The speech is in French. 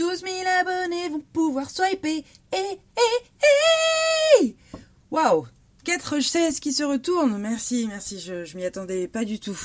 12 000 abonnés vont pouvoir swiper. Eh, eh, eh Waouh 4 16 qui se retournent. Merci, merci, je, je m'y attendais pas du tout.